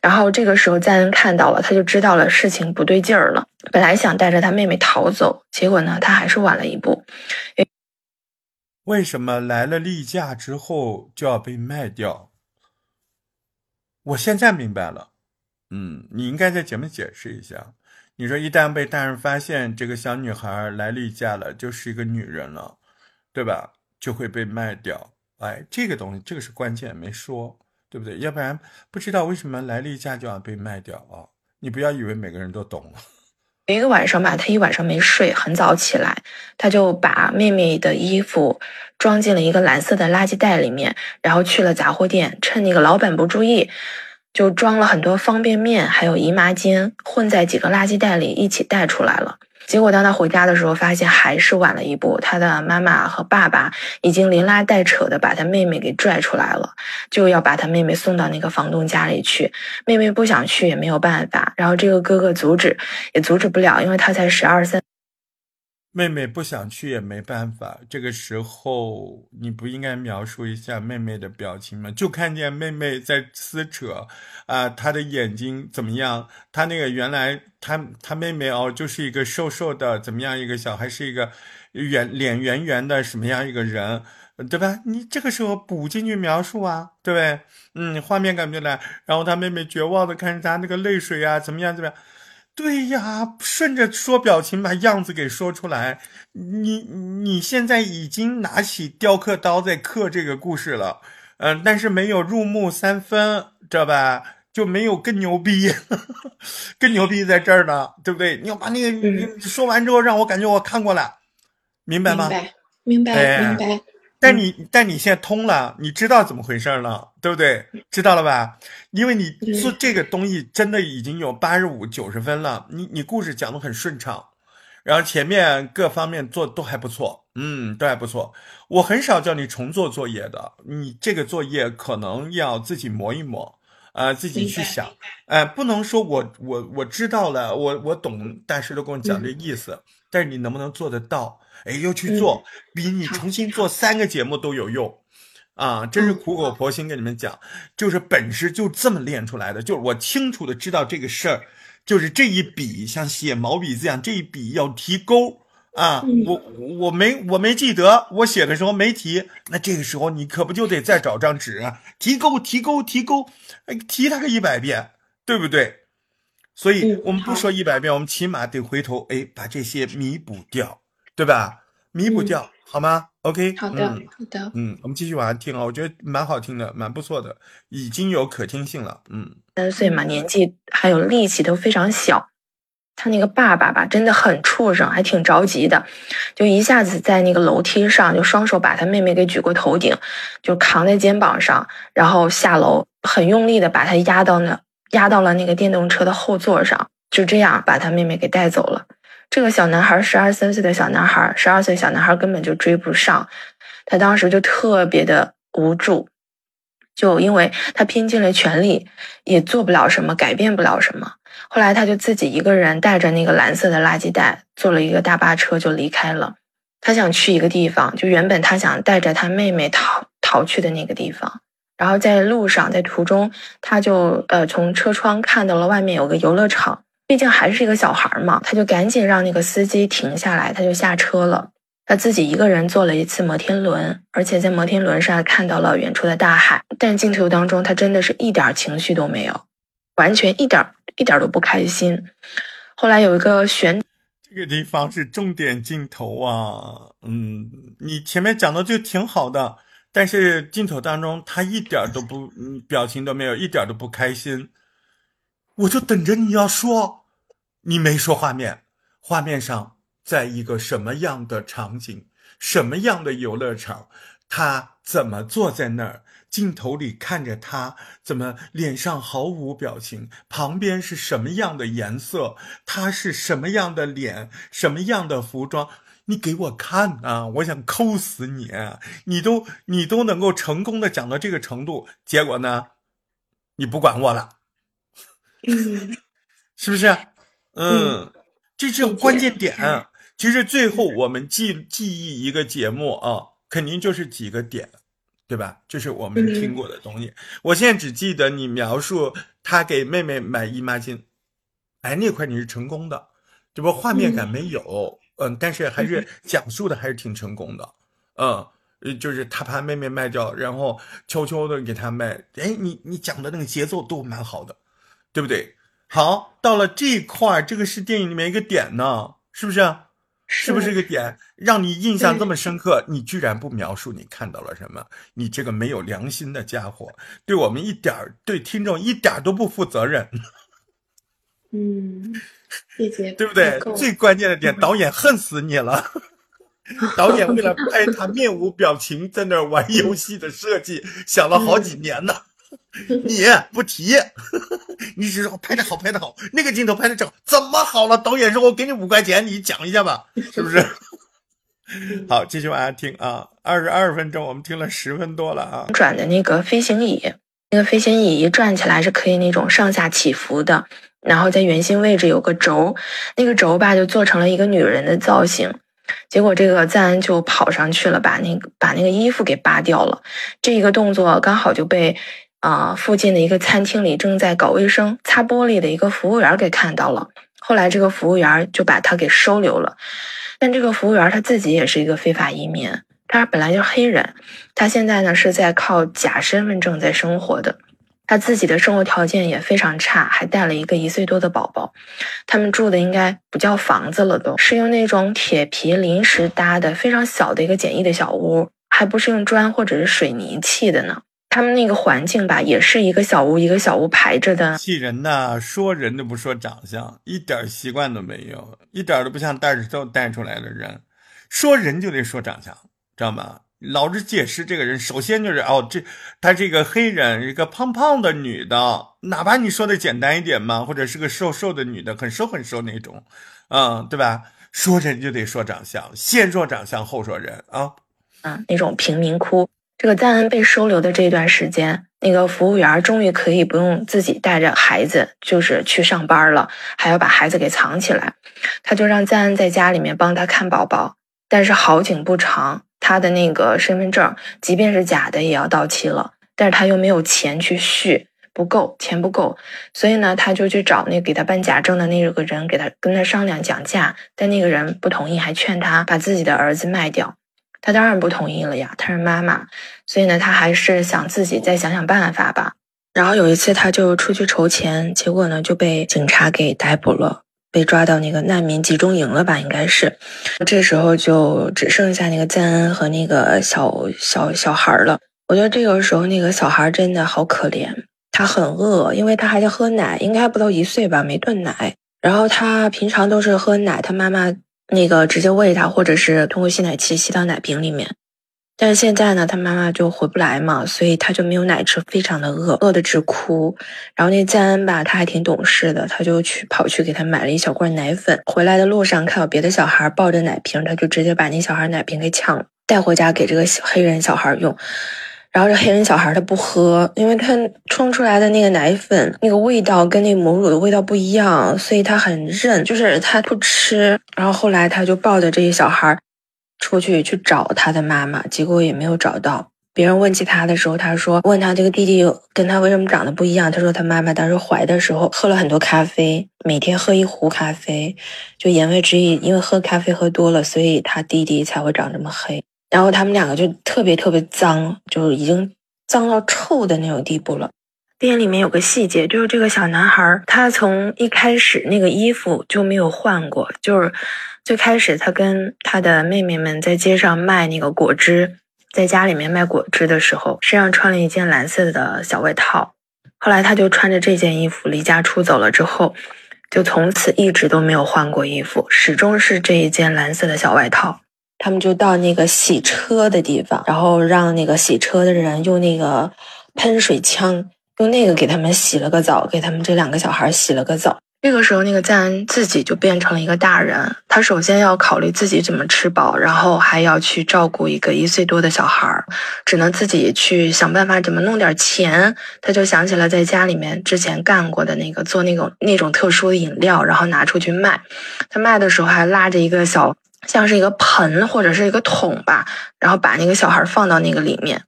然后这个时候赞恩看到了，他就知道了事情不对劲儿了。本来想带着他妹妹逃走，结果呢，他还是晚了一步。为什么来了例假之后就要被卖掉？我现在明白了。嗯，你应该在节目解释一下。你说一旦被大人发现这个小女孩来例假了，就是一个女人了，对吧？就会被卖掉。哎，这个东西，这个是关键，没说，对不对？要不然不知道为什么来例假就要被卖掉啊！你不要以为每个人都懂了。一个晚上吧，他一晚上没睡，很早起来，他就把妹妹的衣服装进了一个蓝色的垃圾袋里面，然后去了杂货店，趁那个老板不注意。就装了很多方便面，还有姨妈巾，混在几个垃圾袋里一起带出来了。结果当他回家的时候，发现还是晚了一步。他的妈妈和爸爸已经连拉带扯的把他妹妹给拽出来了，就要把他妹妹送到那个房东家里去。妹妹不想去也没有办法，然后这个哥哥阻止也阻止不了，因为他才十二三。妹妹不想去也没办法，这个时候你不应该描述一下妹妹的表情吗？就看见妹妹在撕扯，啊，她的眼睛怎么样？她那个原来她她妹妹哦，就是一个瘦瘦的，怎么样一个小孩，是一个圆脸圆圆的什么样一个人，对吧？你这个时候补进去描述啊，对？嗯，画面感觉来，然后她妹妹绝望的看着她那个泪水啊，怎么样怎么样？对呀，顺着说表情把样子给说出来。你你现在已经拿起雕刻刀在刻这个故事了，嗯，但是没有入木三分，知道吧？就没有更牛逼，更牛逼在这儿呢，对不对？你要把那个说完之后，让我感觉我看过了，明白吗？明白，明白，明白。但你但你现在通了，你知道怎么回事了，对不对？知道了吧？因为你做这个东西真的已经有八十五九十分了，你你故事讲的很顺畅，然后前面各方面做都还不错，嗯，都还不错。我很少叫你重做作业的，你这个作业可能要自己磨一磨，啊，自己去想，哎，不能说我我我知道了，我我懂大师都跟我讲这意思，但是你能不能做得到？哎，又去做，比你重新做三个节目都有用，啊，真是苦口婆心跟你们讲，就是本事就这么练出来的。就是我清楚的知道这个事儿，就是这一笔像写毛笔字一样，这一笔要提勾啊，我我没我没记得，我写的时候没提，那这个时候你可不就得再找张纸提勾提勾提勾，哎，提它个一百遍，对不对？所以我们不说一百遍，我们起码得回头哎把这些弥补掉。对吧？弥补掉好吗？OK，好的，好的。嗯，我们继续往下听啊，我觉得蛮好听的，蛮不错的，已经有可听性了。嗯，三岁嘛，年纪还有力气都非常小。他那个爸爸吧，真的很畜生，还挺着急的，就一下子在那个楼梯上，就双手把他妹妹给举过头顶，就扛在肩膀上，然后下楼，很用力的把他压到那，压到了那个电动车的后座上，就这样把他妹妹给带走了。这个小男孩，十二三岁的小男孩，十二岁小男孩根本就追不上，他当时就特别的无助，就因为他拼尽了全力，也做不了什么，改变不了什么。后来他就自己一个人带着那个蓝色的垃圾袋，坐了一个大巴车就离开了。他想去一个地方，就原本他想带着他妹妹逃逃去的那个地方。然后在路上，在途中，他就呃从车窗看到了外面有个游乐场。毕竟还是一个小孩嘛，他就赶紧让那个司机停下来，他就下车了。他自己一个人坐了一次摩天轮，而且在摩天轮上看到了远处的大海。但镜头当中，他真的是一点情绪都没有，完全一点一点都不开心。后来有一个悬，这个地方是重点镜头啊。嗯，你前面讲的就挺好的，但是镜头当中他一点都不，表情都没有，一点都不开心。我就等着你要说，你没说画面，画面上在一个什么样的场景，什么样的游乐场，他怎么坐在那儿，镜头里看着他，怎么脸上毫无表情，旁边是什么样的颜色，他是什么样的脸，什么样的服装，你给我看啊！我想抠死你，你都你都能够成功的讲到这个程度，结果呢，你不管我了。嗯，是不是？嗯，这是关键点。其实最后我们记记忆一个节目啊，肯定就是几个点。对吧？就是我们听过的东西。我现在只记得你描述他给妹妹买姨妈巾，哎，那块你是成功的，这不画面感没有，嗯，但是还是讲述的还是挺成功的，嗯。呃，就是他把妹妹卖掉，然后悄悄的给他卖。哎，你你讲的那个节奏都蛮好的，对不对？好，到了这一块这个是电影里面一个点呢，是不是？是不是一个点，让你印象这么深刻？你居然不描述你看到了什么？你这个没有良心的家伙，对我们一点对听众一点都不负责任。嗯，谢谢，对不对？最关键的点，导演恨死你了。导演为了拍他面无表情在那玩游戏的设计，想了好几年呢。你不提，你只说拍的好，拍的好，那个镜头拍的正，怎么好了？导演说：“我给你五块钱，你讲一下吧，是不是？”好，继续往下听啊。二十二分钟，我们听了十分多了啊。转的那个飞行椅，那个飞行椅一转起来是可以那种上下起伏的，然后在圆心位置有个轴，那个轴吧就做成了一个女人的造型。结果这个赞恩就跑上去了，把那个把那个衣服给扒掉了。这一个动作刚好就被啊附近的一个餐厅里正在搞卫生、擦玻璃的一个服务员给看到了。后来这个服务员就把他给收留了。但这个服务员他自己也是一个非法移民，他本来就是黑人，他现在呢是在靠假身份证在生活的。他自己的生活条件也非常差，还带了一个一岁多的宝宝。他们住的应该不叫房子了，都是用那种铁皮临时搭的，非常小的一个简易的小屋，还不是用砖或者是水泥砌的呢。他们那个环境吧，也是一个小屋一个小屋排着的。气人呐！说人都不说长相，一点习惯都没有，一点都不像带着都带出来的人。说人就得说长相，知道吗？老是解释这个人，首先就是哦，这他这个黑人，一个胖胖的女的，哪怕你说的简单一点嘛，或者是个瘦瘦的女的，很瘦很瘦那种，嗯，对吧？说人就得说长相，先说长相后说人啊，啊，那种贫民窟。这个赞恩被收留的这段时间，那个服务员终于可以不用自己带着孩子，就是去上班了，还要把孩子给藏起来，他就让赞恩在家里面帮他看宝宝。但是好景不长。他的那个身份证，即便是假的，也要到期了。但是他又没有钱去续，不够钱不够，所以呢，他就去找那给他办假证的那个人，给他跟他商量讲价。但那个人不同意，还劝他把自己的儿子卖掉。他当然不同意了呀，他是妈妈，所以呢，他还是想自己再想想办法吧。然后有一次，他就出去筹钱，结果呢就被警察给逮捕了。被抓到那个难民集中营了吧？应该是，这时候就只剩下那个赞恩和那个小小小孩了。我觉得这个时候那个小孩真的好可怜，他很饿，因为他还在喝奶，应该不到一岁吧，没断奶。然后他平常都是喝奶，他妈妈那个直接喂他，或者是通过吸奶器吸到奶瓶里面。但是现在呢，他妈妈就回不来嘛，所以他就没有奶吃，非常的饿，饿的直哭。然后那赞恩吧，他还挺懂事的，他就去跑去给他买了一小罐奶粉。回来的路上看到别的小孩抱着奶瓶，他就直接把那小孩奶瓶给抢，带回家给这个黑人小孩用。然后这黑人小孩他不喝，因为他冲出来的那个奶粉那个味道跟那母乳的味道不一样，所以他很认，就是他不吃。然后后来他就抱着这些小孩。出去去找他的妈妈，结果也没有找到。别人问起他的时候，他说问他这个弟弟跟他为什么长得不一样。他说他妈妈当时怀的时候喝了很多咖啡，每天喝一壶咖啡，就言外之意，因为喝咖啡喝多了，所以他弟弟才会长这么黑。然后他们两个就特别特别脏，就是已经脏到臭的那种地步了。电影里面有个细节，就是这个小男孩，他从一开始那个衣服就没有换过，就是。最开始，他跟他的妹妹们在街上卖那个果汁，在家里面卖果汁的时候，身上穿了一件蓝色的小外套。后来，他就穿着这件衣服离家出走了。之后，就从此一直都没有换过衣服，始终是这一件蓝色的小外套。他们就到那个洗车的地方，然后让那个洗车的人用那个喷水枪，用那个给他们洗了个澡，给他们这两个小孩洗了个澡。这个时候，那个赞恩自己就变成了一个大人。他首先要考虑自己怎么吃饱，然后还要去照顾一个一岁多的小孩儿，只能自己去想办法怎么弄点钱。他就想起了在家里面之前干过的那个做那种那种特殊的饮料，然后拿出去卖。他卖的时候还拉着一个小像是一个盆或者是一个桶吧，然后把那个小孩放到那个里面。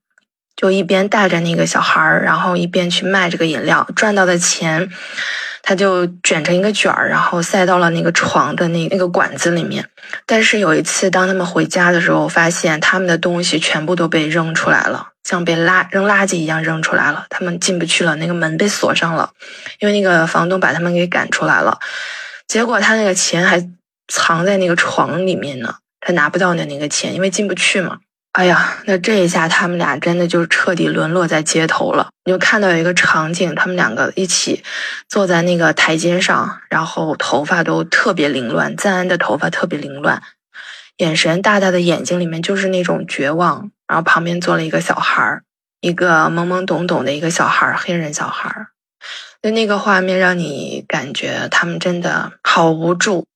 就一边带着那个小孩，然后一边去卖这个饮料，赚到的钱，他就卷成一个卷儿，然后塞到了那个床的那那个管子里面。但是有一次，当他们回家的时候，发现他们的东西全部都被扔出来了，像被垃扔垃圾一样扔出来了。他们进不去了，那个门被锁上了，因为那个房东把他们给赶出来了。结果他那个钱还藏在那个床里面呢，他拿不到的那个钱，因为进不去嘛。哎呀，那这一下他们俩真的就彻底沦落在街头了。你就看到有一个场景，他们两个一起坐在那个台阶上，然后头发都特别凌乱，赞恩的头发特别凌乱，眼神大大的眼睛里面就是那种绝望。然后旁边坐了一个小孩儿，一个懵懵懂懂的一个小孩儿，黑人小孩儿。就那个画面让你感觉他们真的好无助。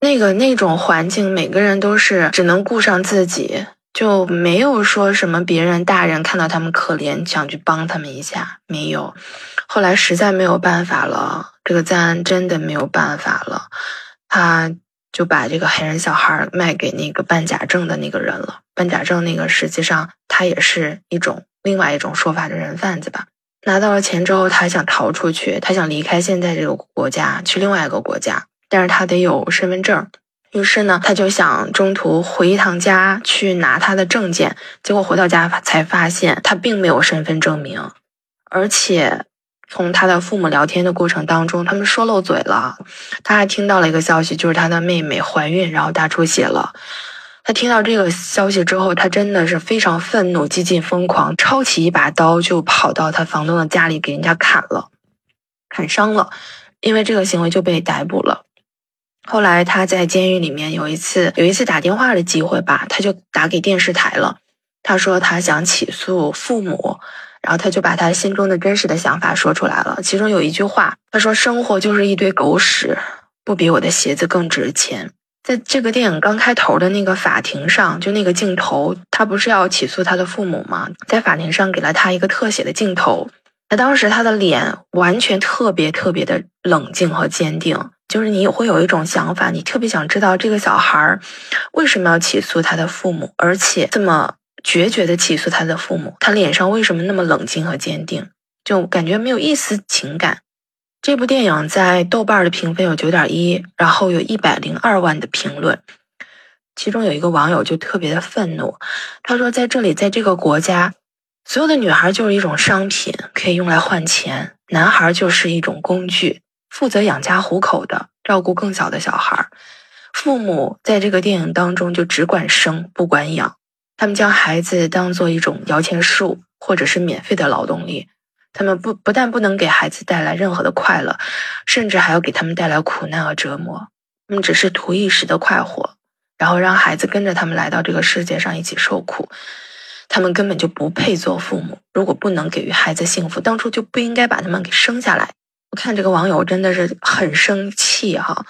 那个那种环境，每个人都是只能顾上自己。就没有说什么别人大人看到他们可怜想去帮他们一下，没有。后来实在没有办法了，这个赞真的没有办法了，他就把这个黑人小孩卖给那个办假证的那个人了。办假证那个实际上他也是一种另外一种说法的人贩子吧。拿到了钱之后，他想逃出去，他想离开现在这个国家去另外一个国家，但是他得有身份证。于是呢，他就想中途回一趟家去拿他的证件，结果回到家才发现他并没有身份证明，而且从他的父母聊天的过程当中，他们说漏嘴了。他还听到了一个消息，就是他的妹妹怀孕，然后大出血了。他听到这个消息之后，他真的是非常愤怒，几近疯狂，抄起一把刀就跑到他房东的家里给人家砍了，砍伤了，因为这个行为就被逮捕了。后来他在监狱里面有一次有一次打电话的机会吧，他就打给电视台了。他说他想起诉父母，然后他就把他心中的真实的想法说出来了。其中有一句话，他说：“生活就是一堆狗屎，不比我的鞋子更值钱。”在这个电影刚开头的那个法庭上，就那个镜头，他不是要起诉他的父母吗？在法庭上给了他一个特写的镜头，那当时他的脸完全特别特别的冷静和坚定。就是你会有一种想法，你特别想知道这个小孩儿为什么要起诉他的父母，而且这么决绝的起诉他的父母，他脸上为什么那么冷静和坚定？就感觉没有一丝情感。这部电影在豆瓣的评分有九点一，然后有一百零二万的评论。其中有一个网友就特别的愤怒，他说在这里，在这个国家，所有的女孩就是一种商品，可以用来换钱，男孩就是一种工具。负责养家糊口的，照顾更小的小孩儿，父母在这个电影当中就只管生不管养，他们将孩子当做一种摇钱树或者是免费的劳动力，他们不不但不能给孩子带来任何的快乐，甚至还要给他们带来苦难和折磨。他们只是图一时的快活，然后让孩子跟着他们来到这个世界上一起受苦。他们根本就不配做父母，如果不能给予孩子幸福，当初就不应该把他们给生下来。我看这个网友真的是很生气哈，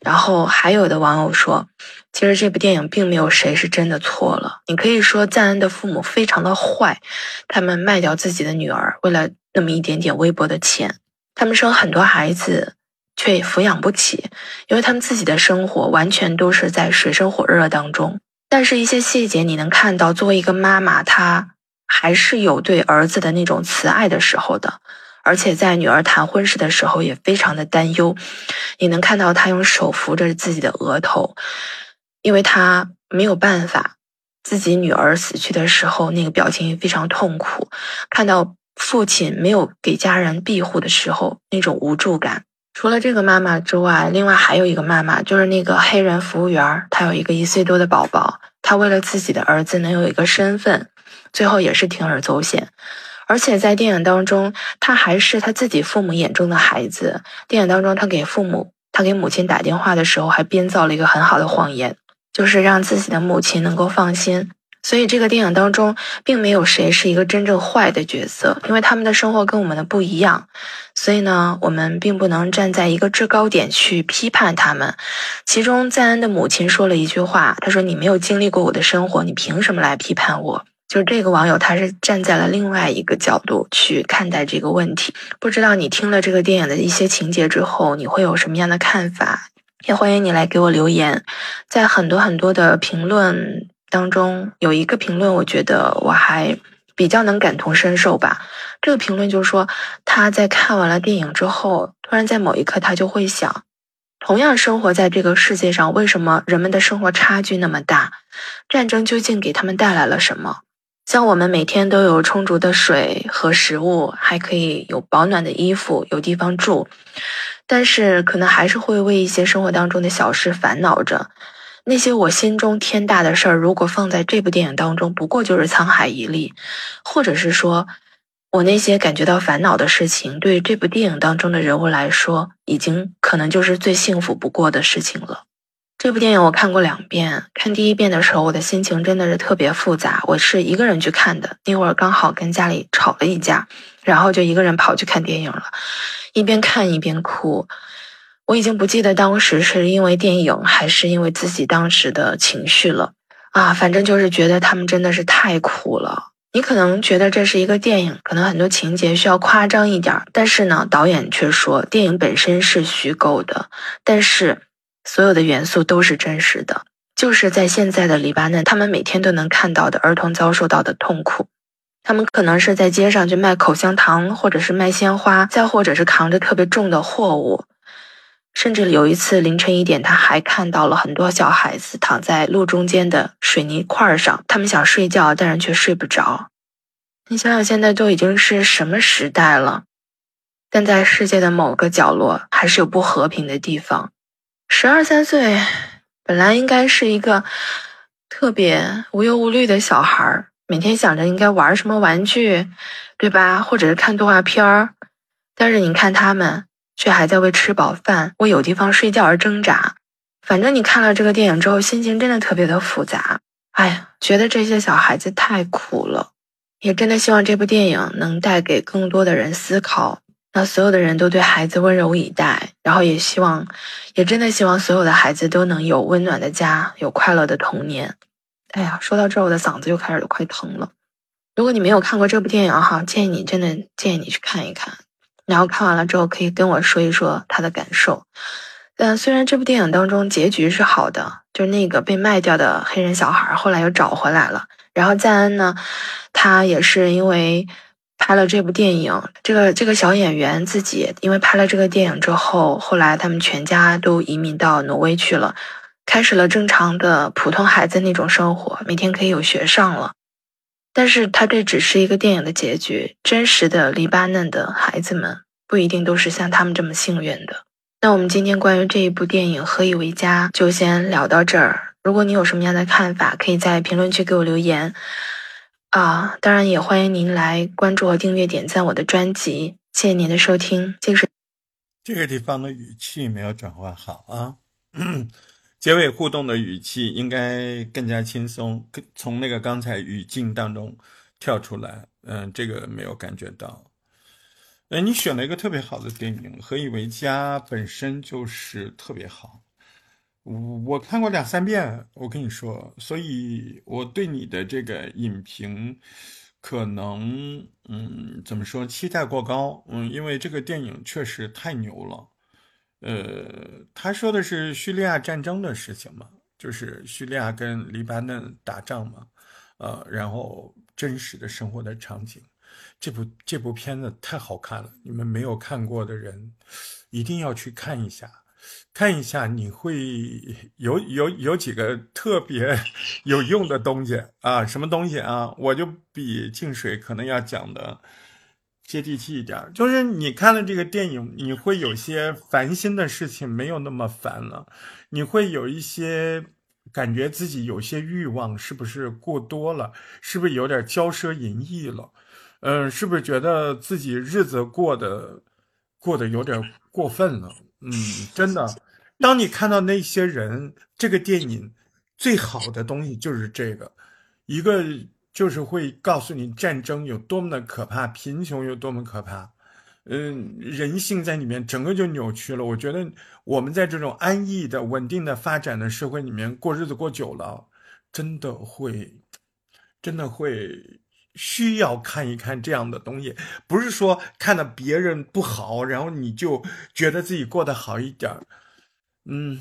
然后还有的网友说，其实这部电影并没有谁是真的错了。你可以说赞恩的父母非常的坏，他们卖掉自己的女儿，为了那么一点点微薄的钱，他们生很多孩子却也抚养不起，因为他们自己的生活完全都是在水深火热当中。但是，一些细节你能看到，作为一个妈妈，她还是有对儿子的那种慈爱的时候的。而且在女儿谈婚事的时候也非常的担忧，你能看到她用手扶着自己的额头，因为她没有办法，自己女儿死去的时候那个表情非常痛苦，看到父亲没有给家人庇护的时候那种无助感。除了这个妈妈之外，另外还有一个妈妈，就是那个黑人服务员，她有一个一岁多的宝宝，她为了自己的儿子能有一个身份，最后也是铤而走险。而且在电影当中，他还是他自己父母眼中的孩子。电影当中，他给父母，他给母亲打电话的时候，还编造了一个很好的谎言，就是让自己的母亲能够放心。所以，这个电影当中并没有谁是一个真正坏的角色，因为他们的生活跟我们的不一样。所以呢，我们并不能站在一个制高点去批判他们。其中，赞恩的母亲说了一句话，他说：“你没有经历过我的生活，你凭什么来批判我？”就是这个网友，他是站在了另外一个角度去看待这个问题。不知道你听了这个电影的一些情节之后，你会有什么样的看法？也欢迎你来给我留言。在很多很多的评论当中，有一个评论，我觉得我还比较能感同身受吧。这个评论就是说他在看完了电影之后，突然在某一刻他就会想，同样生活在这个世界上，为什么人们的生活差距那么大？战争究竟给他们带来了什么？像我们每天都有充足的水和食物，还可以有保暖的衣服，有地方住，但是可能还是会为一些生活当中的小事烦恼着。那些我心中天大的事儿，如果放在这部电影当中，不过就是沧海一粟，或者是说，我那些感觉到烦恼的事情，对这部电影当中的人物来说，已经可能就是最幸福不过的事情了。这部电影我看过两遍，看第一遍的时候，我的心情真的是特别复杂。我是一个人去看的，那会儿刚好跟家里吵了一架，然后就一个人跑去看电影了，一边看一边哭。我已经不记得当时是因为电影还是因为自己当时的情绪了啊，反正就是觉得他们真的是太苦了。你可能觉得这是一个电影，可能很多情节需要夸张一点，但是呢，导演却说电影本身是虚构的，但是。所有的元素都是真实的，就是在现在的黎巴嫩，他们每天都能看到的儿童遭受到的痛苦。他们可能是在街上去卖口香糖，或者是卖鲜花，再或者是扛着特别重的货物。甚至有一次凌晨一点，他还看到了很多小孩子躺在路中间的水泥块上，他们想睡觉，但是却睡不着。你想想，现在都已经是什么时代了？但在世界的某个角落，还是有不和平的地方。十二三岁，本来应该是一个特别无忧无虑的小孩儿，每天想着应该玩什么玩具，对吧？或者是看动画片儿。但是你看他们，却还在为吃饱饭、为有地方睡觉而挣扎。反正你看了这个电影之后，心情真的特别的复杂。哎呀，觉得这些小孩子太苦了，也真的希望这部电影能带给更多的人思考。那所有的人都对孩子温柔以待，然后也希望，也真的希望所有的孩子都能有温暖的家，有快乐的童年。哎呀，说到这儿，我的嗓子又开始都快疼了。如果你没有看过这部电影哈，建议你真的建议你去看一看，然后看完了之后可以跟我说一说他的感受。但虽然这部电影当中结局是好的，就是那个被卖掉的黑人小孩后来又找回来了，然后赞恩呢，他也是因为。拍了这部电影，这个这个小演员自己因为拍了这个电影之后，后来他们全家都移民到挪威去了，开始了正常的普通孩子那种生活，每天可以有学上了。但是他这只是一个电影的结局，真实的黎巴嫩的孩子们不一定都是像他们这么幸运的。那我们今天关于这一部电影《何以为家》就先聊到这儿。如果你有什么样的看法，可以在评论区给我留言。啊，当然也欢迎您来关注和订阅、点赞我的专辑。谢谢您的收听。这个是这个地方的语气没有转换好啊，结尾互动的语气应该更加轻松，从那个刚才语境当中跳出来。嗯，这个没有感觉到。哎，你选了一个特别好的电影，《何以为家》本身就是特别好。我看过两三遍，我跟你说，所以我对你的这个影评可能，嗯，怎么说，期待过高，嗯，因为这个电影确实太牛了，呃，他说的是叙利亚战争的事情嘛，就是叙利亚跟黎巴嫩打仗嘛，呃，然后真实的生活的场景，这部这部片子太好看了，你们没有看过的人一定要去看一下。看一下，你会有有有几个特别 有用的东西啊？什么东西啊？我就比静水可能要讲的接地气一点，就是你看了这个电影，你会有些烦心的事情没有那么烦了，你会有一些感觉自己有些欲望是不是过多了？是不是有点骄奢淫逸了？嗯，是不是觉得自己日子过得过得有点过分了？嗯，真的，当你看到那些人，这个电影最好的东西就是这个，一个就是会告诉你战争有多么的可怕，贫穷有多么可怕，嗯，人性在里面整个就扭曲了。我觉得我们在这种安逸的、稳定的发展的社会里面过日子过久了，真的会，真的会。需要看一看这样的东西，不是说看到别人不好，然后你就觉得自己过得好一点儿嗯，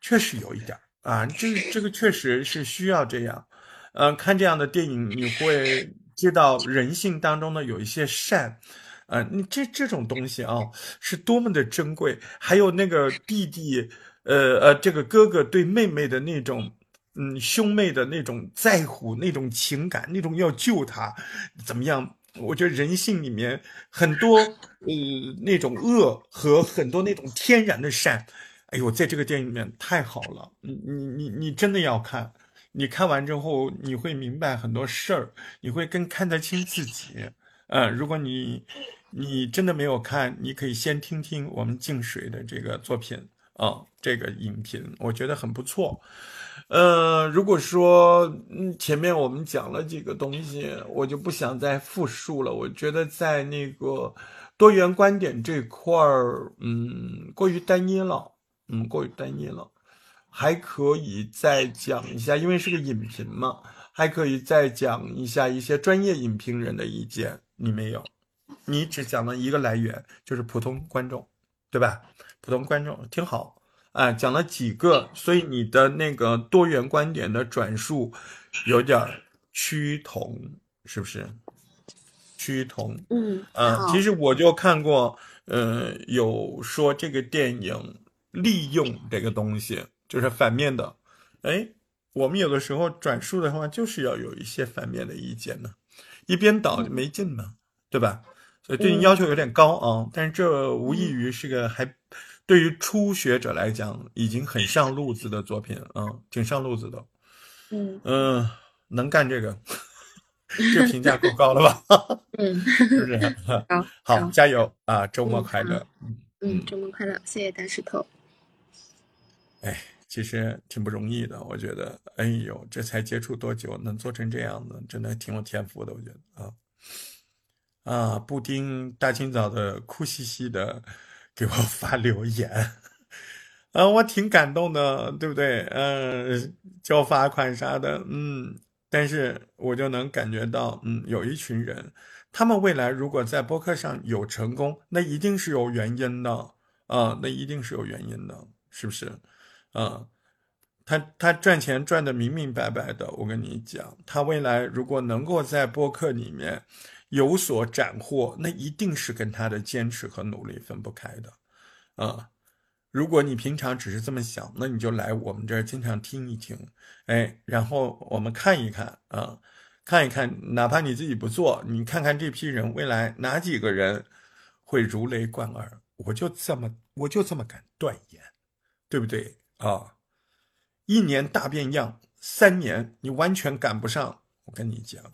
确实有一点啊，这这个确实是需要这样。嗯，看这样的电影，你会知道人性当中呢有一些善，呃，你这这种东西啊是多么的珍贵。还有那个弟弟，呃呃，这个哥哥对妹妹的那种，嗯，兄妹的那种在乎，那种情感，那种要救他，怎么样？我觉得人性里面很多，呃，那种恶和很多那种天然的善，哎呦，在这个电影里面太好了。你你你你真的要看，你看完之后你会明白很多事儿，你会更看得清自己。嗯，如果你你真的没有看，你可以先听听我们静水的这个作品啊，这个影评，我觉得很不错。呃，如果说嗯前面我们讲了几个东西，我就不想再复述了。我觉得在那个多元观点这块儿，嗯，过于单一了，嗯，过于单一了，还可以再讲一下，因为是个影评嘛，还可以再讲一下一些专业影评人的意见。你没有，你只讲了一个来源，就是普通观众，对吧？普通观众挺好。啊，讲了几个，所以你的那个多元观点的转述有点趋同，是不是？趋同，嗯啊，其实我就看过，呃，有说这个电影利用这个东西，就是反面的。哎，我们有的时候转述的话，就是要有一些反面的意见呢，一边倒就没劲嘛，对吧？所以对你要求有点高啊，但是这无异于是个还。对于初学者来讲，已经很上路子的作品，嗯，挺上路子的，嗯嗯，能干这个，这评价够高了吧？嗯，是不是？好，好，加油啊！周末快乐，嗯嗯，周末快乐，谢谢大石头。哎，其实挺不容易的，我觉得，哎呦，这才接触多久，能做成这样子，真的挺有天赋的，我觉得啊啊，布丁大清早的哭兮兮的。给我 发留言，啊，我挺感动的，对不对？嗯，交罚款啥的，嗯，但是我就能感觉到，嗯，有一群人，他们未来如果在播客上有成功，那一定是有原因的，啊，那一定是有原因的，是不是？啊，他他赚钱赚的明明白白的，我跟你讲，他未来如果能够在播客里面。有所斩获，那一定是跟他的坚持和努力分不开的，啊！如果你平常只是这么想，那你就来我们这儿经常听一听，哎，然后我们看一看啊，看一看，哪怕你自己不做，你看看这批人未来哪几个人会如雷贯耳，我就这么我就这么敢断言，对不对啊？一年大变样，三年你完全赶不上，我跟你讲。